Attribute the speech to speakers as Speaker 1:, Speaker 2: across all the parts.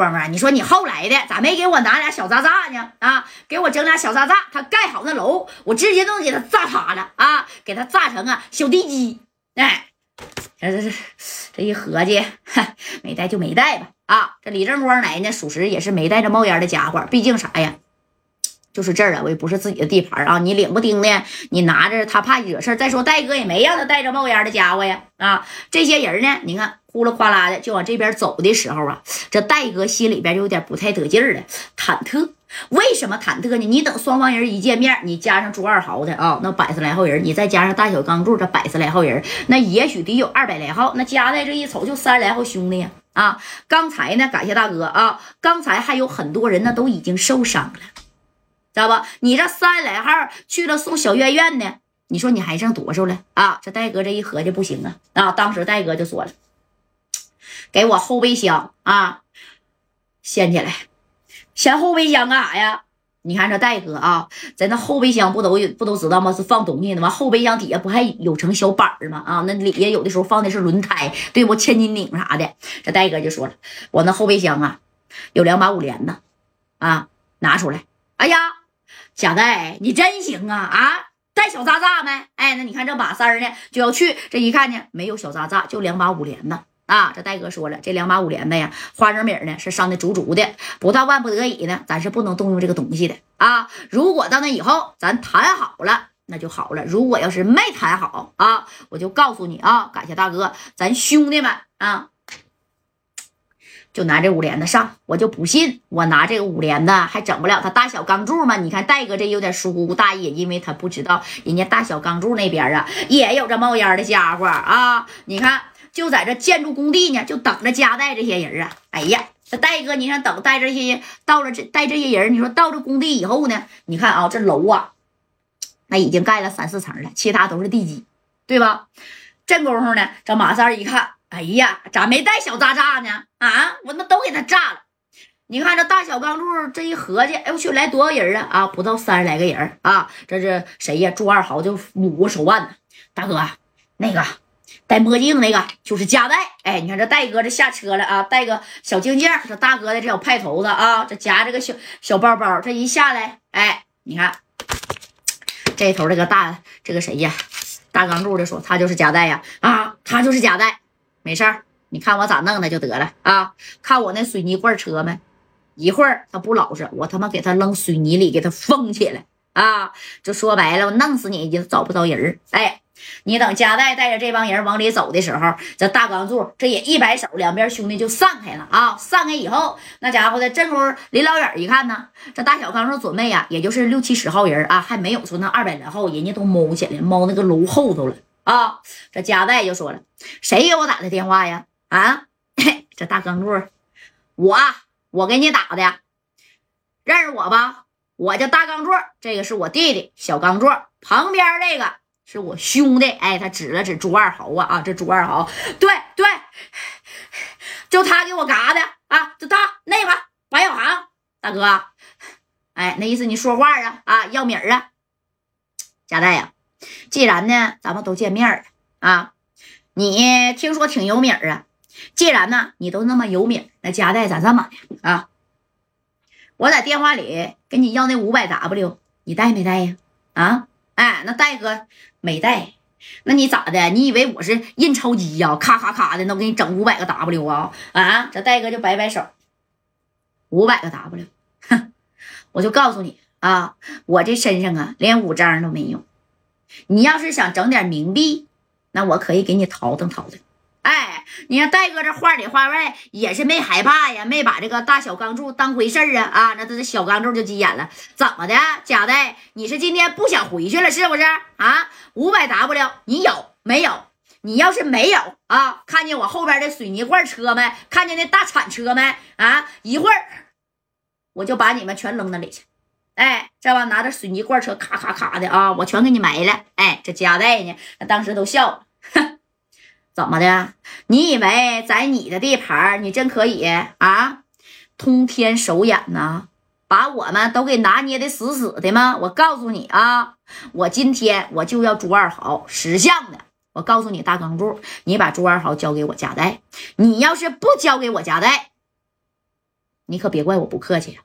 Speaker 1: 光啊，你说你后来的咋没给我拿俩小炸炸呢？啊，给我整俩小炸炸，他盖好那楼，我直接都给他炸塌了啊，给他炸成啊小地基。哎，这这这这一合计，没带就没带吧。啊，这李正光来呢，属实也是没带着冒烟的家伙，毕竟啥呀？就是这儿啊，我也不是自己的地盘啊！你领不丁的，你拿着他怕惹事儿再说戴哥也没让他带着冒烟的家伙呀！啊，这些人呢，你看呼啦哗啦的就往这边走的时候啊，这戴哥心里边就有点不太得劲儿了，忐忑。为什么忐忑呢？你等双方人一见面，你加上朱二豪的啊，那百十来号人，你再加上大小钢柱这百十来号人，那也许得有二百来号。那加在这一瞅，就三十来号兄弟呀！啊，刚才呢，感谢大哥啊，刚才还有很多人呢，都已经受伤了。知道不？你这三来号去了送小院院呢？你说你还剩多少了啊？这戴哥这一合计不行啊！啊，当时戴哥就说了：“给我后备箱啊，掀起来，掀后备箱干啥呀？你看这戴哥啊，在那后备箱不都不都知道吗？是放东西的吗？后备箱底下不还有层小板儿吗？啊，那里下有的时候放的是轮胎，对不？千斤顶啥的。这戴哥就说了：我那后备箱啊，有两把五连的啊，拿出来。哎呀！”贾代，你真行啊！啊，带小渣渣没？哎，那你看这马三呢，就要去。这一看呢，没有小渣渣，就两把五连的啊。这戴哥说了，这两把五连的呀，花生米呢是伤的足足的，不到万不得已呢，咱是不能动用这个东西的啊。如果到那以后咱谈好了，那就好了；如果要是没谈好啊，我就告诉你啊，感谢大哥，咱兄弟们啊。就拿这五连的上，我就不信我拿这个五连的还整不了他大小钢柱吗？你看戴哥这有点疏忽大意，因为他不知道人家大小钢柱那边啊也有这冒烟的家伙啊！你看就在这建筑工地呢，就等着加代这些人啊！哎呀，这戴哥，你看等带这些到了这带这些人，你说到这工地以后呢？你看啊，这楼啊，那已经盖了三四层了，其他都是地基，对吧？这功夫呢，这马三一看。哎呀，咋没带小炸炸呢？啊，我那都给他炸了。你看这大小钢柱这一合计，哎我去，来多少人啊？啊，不到三十来个人啊。这是谁呀？朱二豪就捂过手腕呢。大哥，那个戴墨镜那个就是加代。哎，你看这戴哥这下车了啊，戴个小镜镜。这大哥的这小派头子啊，这夹着个小小包包，这一下来，哎，你看这头这个大这个谁呀？大钢柱的说他就是加代呀。啊，他就是加代。没事儿，你看我咋弄的就得了啊！看我那水泥罐车没？一会儿他不老实，我他妈给他扔水泥里，给他封起来啊！就说白了，我弄死你也找不着人哎，你等加代带着这帮人往里走的时候，这大钢柱这也一摆手，两边兄弟就散开了啊！散开以后，那家伙的正宫离老远一看呢，这大小钢柱准备呀，也就是六七十号人啊，还没有说那二百来号，人家都猫起来，猫那个楼后头了。啊，这加代就说了：“谁给我打的电话呀？啊，这大钢柱，我我给你打的，认识我吧？我叫大钢柱，这个是我弟弟小钢柱，旁边这个是我兄弟。哎，他指了指朱二豪啊啊，这朱二豪，对对，就他给我嘎的啊，就他那个白小航大哥，哎，那意思你说话啊啊，要米儿啊，加代呀。”既然呢，咱们都见面了啊，你听说挺有名啊。既然呢，你都那么有名，那加代咱这么的啊，我在电话里跟你要那五百 W，你带没带呀？啊，哎，那戴哥没带，那你咋的？你以为我是印钞机呀？咔咔咔的，能给你整五百个 W 啊？啊，这戴哥就摆摆手，五百个 W，哼，我就告诉你啊，我这身上啊，连五张都没有。你要是想整点冥币，那我可以给你淘腾淘腾。哎，你看戴哥这话里话外也是没害怕呀，没把这个大小钢柱当回事啊啊！那这小钢柱就急眼了，怎么的，贾代，你是今天不想回去了是不是啊？五百 W 你有没有？你要是没有啊，看见我后边的水泥罐车没？看见那大铲车没？啊，一会儿我就把你们全扔那里去。哎，这帮拿着水泥罐车，咔咔咔的啊，我全给你埋了。哎，这夹带呢，当时都笑了，哼，怎么的？你以为在你的地盘，你真可以啊，通天手眼呢，把我们都给拿捏的死死的吗？我告诉你啊，我今天我就要朱二豪识相的。我告诉你，大钢柱，你把朱二豪交给我夹带，你要是不交给我夹带，你可别怪我不客气！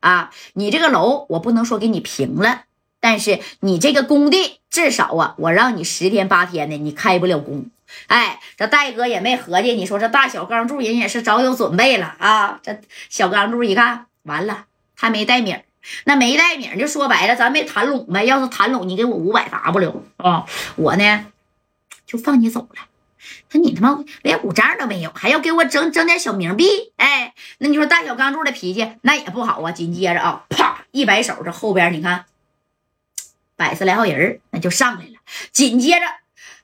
Speaker 1: 啊，你这个楼我不能说给你平了，但是你这个工地至少啊，我让你十天八天的你开不了工。哎，这戴哥也没合计，你说这大小钢柱人也是早有准备了啊！这小钢柱一看，完了，还没带名那没带名就说白了，咱没谈拢呗。要是谈拢，你给我五百 W 啊，我呢就放你走了。他你他妈连五张都没有，还要给我整整点小冥币？哎，那你说大小钢柱的脾气那也不好啊。紧接着啊，啪一摆手，这后边你看，百十来号人那就上来了。紧接着。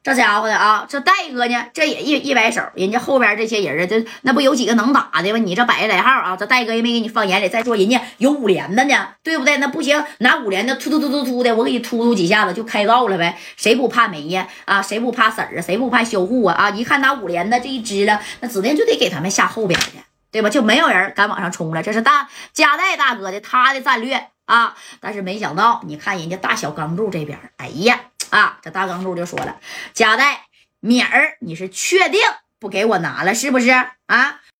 Speaker 1: 这家伙的啊，这戴哥呢，这也一一摆手，人家后边这些人啊，这那不有几个能打的吗？你这百十来号啊，这戴哥也没给你放眼里。再说人家有五连的呢，对不对？那不行，拿五连的突突突突突的，我给你突突几下子就开告了呗。谁不怕没呀？啊，谁不怕婶儿啊？谁不怕销户啊？啊，一看拿五连的这一支了，那指定就得给他们下后边的，对吧？就没有人敢往上冲了。这是大加代大哥的他的战略啊。但是没想到，你看人家大小钢柱这边，哎呀！啊，这大钢柱就说了：“贾代米儿，你是确定不给我拿了是不是啊？”